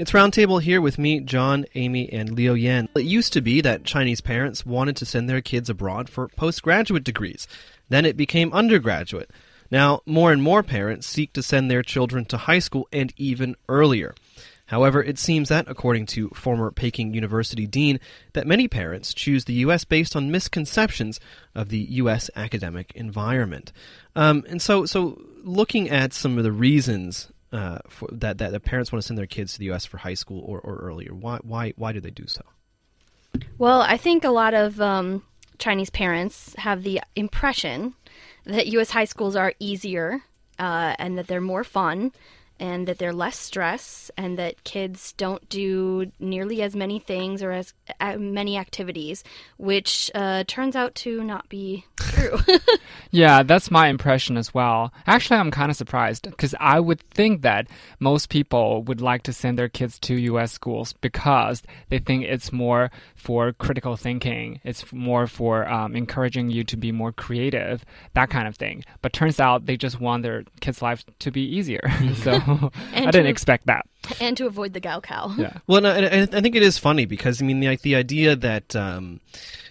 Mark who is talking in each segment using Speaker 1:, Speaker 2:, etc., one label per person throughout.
Speaker 1: It's Roundtable here with me, John, Amy, and Liu Yan. It used to be that Chinese parents wanted to send their kids abroad for postgraduate degrees. Then it became undergraduate. Now, more and more parents seek to send their children to high school and even earlier. However, it seems that, according to former Peking University dean, that many parents choose the U.S. based on misconceptions of the U.S. academic environment. Um, and so, so looking at some of the reasons uh, for, that that the parents want to send their kids to the U.S. for high school or, or earlier, why why why do they do so?
Speaker 2: Well, I think a lot of um, Chinese parents have the impression that U.S. high schools are easier uh, and that they're more fun and that they're less stress and that kids don't do nearly as many things or as uh, many activities, which uh, turns out to not be true.
Speaker 3: yeah, that's my impression as well. Actually, I'm kind of surprised because I would think that most people would like to send their kids to U.S. schools because they think it's more for critical thinking, it's more for um, encouraging you to be more creative, that kind of thing. But turns out they just want their kids' life to be easier. so. I didn't expect that.
Speaker 2: And to avoid the Gaokao.
Speaker 1: Yeah. Well, no, I, I think it is funny because I mean, like the idea that um,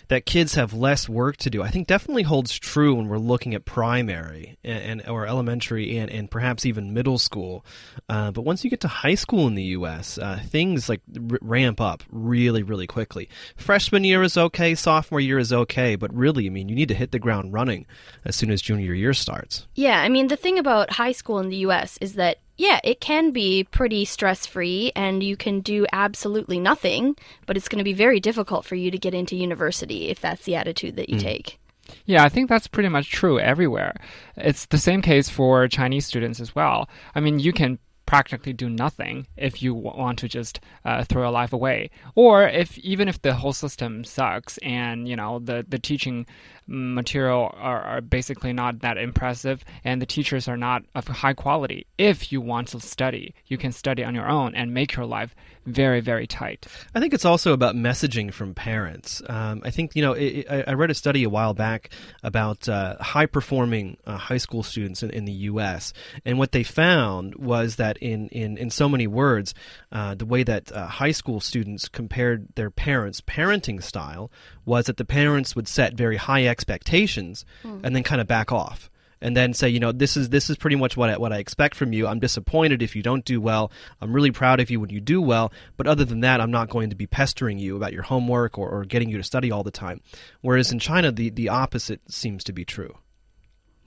Speaker 1: that kids have less work to do, I think definitely holds true when we're looking at primary and, and or elementary and, and perhaps even middle school. Uh, but once you get to high school in the U.S., uh, things like r- ramp up really, really quickly. Freshman year is okay, sophomore year is okay, but really, I mean, you need to hit the ground running as soon as junior year starts.
Speaker 2: Yeah, I mean, the thing about high school in the U.S. is that yeah, it can be pretty stress free and you can do absolutely nothing, but it's going to be very difficult for you to get into university if that's the attitude that you mm. take.
Speaker 3: Yeah, I think that's pretty much true everywhere. It's the same case for Chinese students as well. I mean, you can practically do nothing if you want to just uh, throw your life away or if even if the whole system sucks and you know the the teaching material are, are basically not that impressive and the teachers are not of high quality. If you want to study, you can study on your own and make your life very, very tight.
Speaker 1: I think it's also about messaging from parents. Um, I think, you know, it, it, I read a study a while back about uh, high performing uh, high school students in, in, the U.S., and what they found was that in, in, in so many words, uh, the way that uh, high school students compared their parents' parenting style was that the parents would set very high expectations mm. and then kind of back off and then say, you know, this is this is pretty much what I, what I expect from you. I'm disappointed if you don't do well. I'm really proud of you when you do well, but other than that, I'm not going to be pestering you about your homework or, or getting you to study all the time. Whereas in China, the the opposite seems to be true.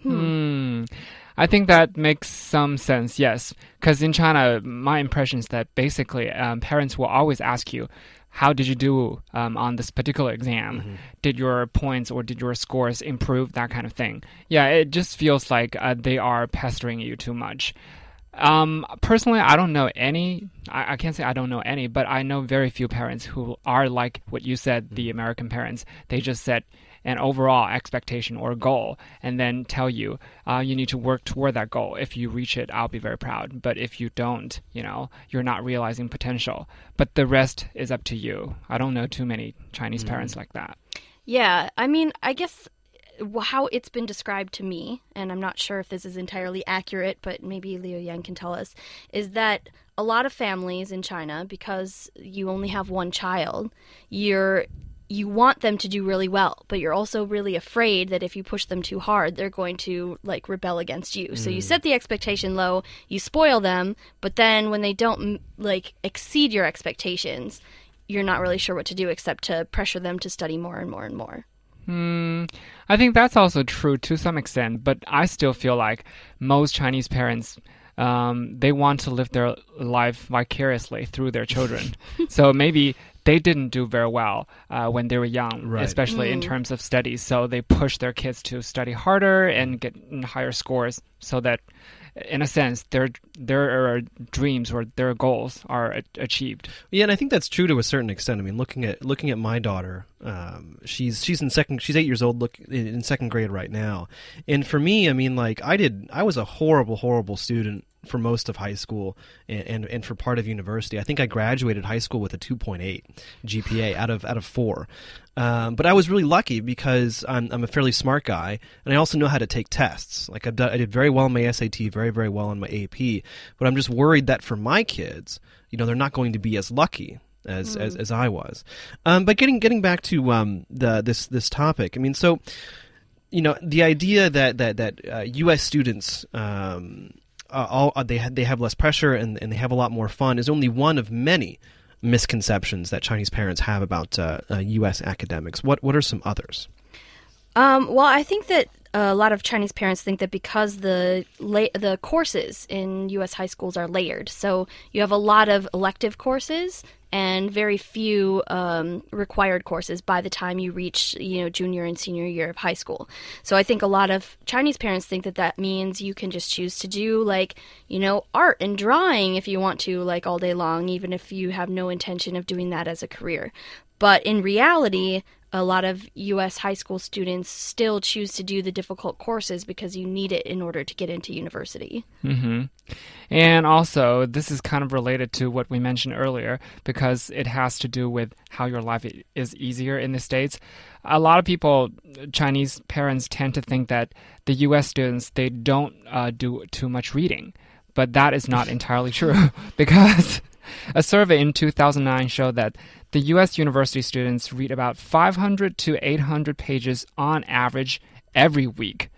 Speaker 3: Hmm. I think that makes some sense, yes. Because in China, my impression is that basically um, parents will always ask you, how did you do um, on this particular exam? Mm-hmm. Did your points or did your scores improve? That kind of thing. Yeah, it just feels like uh, they are pestering you too much. Um, personally, I don't know any. I, I, can't say I don't know any, but I know very few parents who are like what you said, the mm-hmm. American parents. They just said, an overall expectation or goal and then tell you uh, you need to work toward that goal. If you reach it, I'll be very proud. But if you don't, you know, you're not realizing potential. But the rest is up to you. I don't know too many Chinese mm. parents like that.
Speaker 2: Yeah, I mean, I guess how it's been described to me, and I'm not sure if this is entirely accurate, but maybe Liu Yan can tell us, is that a lot of families in China, because you only have one child, you're you want them to do really well, but you're also really afraid that if you push them too hard, they're going to like rebel against you. Mm. So you mm. set the expectation low, you spoil them, but then when they don't like exceed your expectations, you're not really sure what to do except to pressure them to study more and more and more.
Speaker 3: Hmm, I think that's also true to some extent, but I still feel like most Chinese parents um, they want to live their life vicariously through their children. so maybe they didn't do very well uh, when they were young, right. especially mm. in terms of studies. So they push their kids to study harder and get higher scores so that in a sense, their their dreams or their goals are achieved.
Speaker 1: Yeah, and I think that's true to a certain extent. I mean, looking at looking at my daughter, um, she's she's in second, she's eight years old, look in second grade right now, and for me, I mean, like I did, I was a horrible, horrible student for most of high school and, and, and, for part of university. I think I graduated high school with a 2.8 GPA out of out of four. Um, but I was really lucky because I'm, I'm a fairly smart guy, and I also know how to take tests. Like I've done, I did very well on my SAT, very very well on my AP. But I'm just worried that for my kids, you know they're not going to be as lucky as as, as I was. Um, but getting getting back to um, the this this topic, I mean, so you know the idea that that that uh, U.S. students um, all uh, they ha- they have less pressure and and they have a lot more fun is only one of many misconceptions that Chinese parents have about uh, U.S. academics. What what are some others?
Speaker 2: Um, well, I think that a lot of Chinese parents think that because the la- the courses in U.S. high schools are layered, so you have a lot of elective courses and very few um, required courses by the time you reach you know junior and senior year of high school. So I think a lot of Chinese parents think that that means you can just choose to do like you know art and drawing if you want to like all day long, even if you have no intention of doing that as a career. But in reality, a lot of US high school students still choose to do the difficult courses because you need it in order to get into university.
Speaker 3: Mm-hmm. And also, this is kind of related to what we mentioned earlier because it has to do with how your life is easier in the States. A lot of people, Chinese parents, tend to think that the US students, they don't uh, do too much reading. But that is not entirely true because a survey in 2009 showed that the U.S. university students read about 500 to 800 pages on average every week.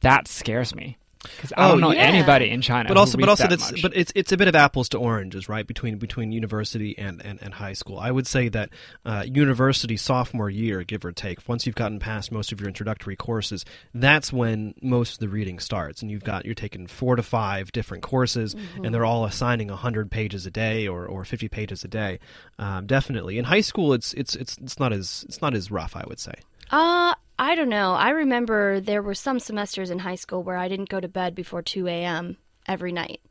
Speaker 3: That scares me because I don't oh, know yeah. anybody in China.
Speaker 1: But also, but also,
Speaker 3: that's
Speaker 1: but it's it's a bit of apples to oranges, right? Between between university and, and, and high school, I would say that uh, university sophomore year, give or take, once you've gotten past most of your introductory courses, that's when most of the reading starts, and you've got you're taking four to five different courses, mm-hmm. and they're all assigning hundred pages a day or, or fifty pages a day. Um, definitely, in high school, it's it's it's it's not as it's not as rough, I would say.
Speaker 2: Uh, I don't know. I remember there were some semesters in high school where I didn't go to bed before 2 a.m. every night.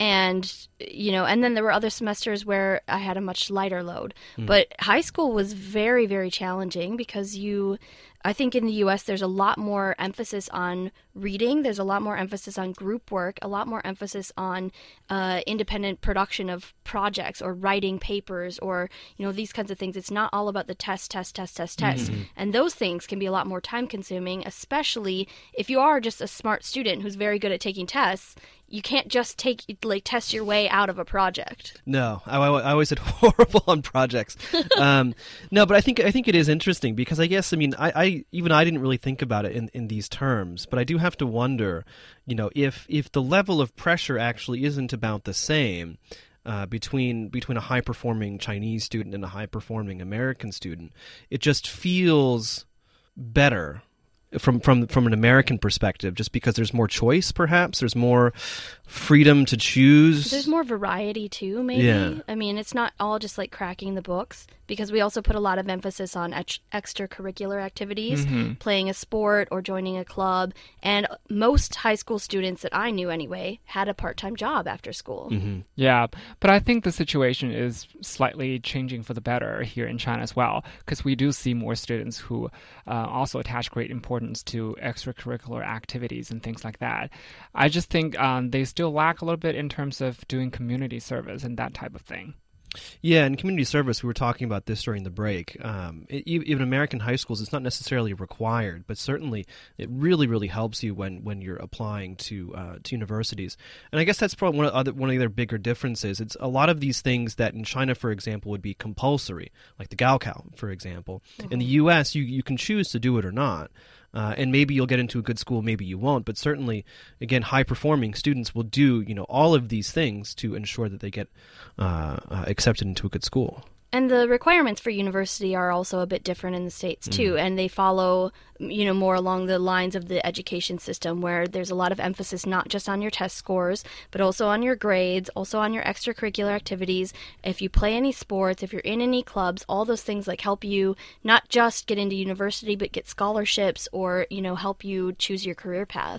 Speaker 2: And, you know, and then there were other semesters where I had a much lighter load. Mm. But high school was very, very challenging because you I think in the US, there's a lot more emphasis on reading, there's a lot more emphasis on group work, a lot more emphasis on uh, independent production of projects or writing papers or, you know, these kinds of things. It's not all about the test, test, test, test, test. Mm-hmm. And those things can be a lot more time consuming, especially if you are just a smart student who's very good at taking tests you can't just take like test your way out of a project.
Speaker 1: No, I, I always said horrible on projects. um, no, but I think I think it is interesting because I guess I mean I, I even I didn't really think about it in, in these terms, but I do have to wonder, you know, if if the level of pressure actually isn't about the same. Uh, between between a high performing Chinese student and a high performing American student, it just feels better from from from an American perspective, just because there's more choice, perhaps there's more freedom to choose.
Speaker 2: There's more variety too, maybe. Yeah. I mean, it's not all just like cracking the books because we also put a lot of emphasis on ex- extracurricular activities, mm-hmm. playing a sport or joining a club. And most high school students that I knew anyway had a part time job after school.
Speaker 3: Mm-hmm. Yeah, but I think the situation is slightly changing for the better here in China as well because we do see more students who uh, also attach great importance to extracurricular activities and things like that. I just think um, they still lack a little bit in terms of doing community service and that type of thing.
Speaker 1: Yeah, in community service, we were talking about this during the break. Um, it, even American high schools, it's not necessarily required, but certainly it really, really helps you when, when you're applying to uh, to universities. And I guess that's probably one of other one of their bigger differences. It's a lot of these things that in China, for example, would be compulsory, like the Gaokao, for example. Mm-hmm. In the. U.S., you you can choose to do it or not. Uh, and maybe you'll get into a good school, maybe you won't. But certainly, again, high performing students will do you know all of these things to ensure that they get uh, uh, accepted into a good school.
Speaker 2: And the requirements for university are also a bit different in the states too, mm. and they follow, you know, more along the lines of the education system, where there's a lot of emphasis not just on your test scores, but also on your grades, also on your extracurricular activities. If you play any sports, if you're in any clubs, all those things like help you not just get into university, but get scholarships or you know help you choose your career path.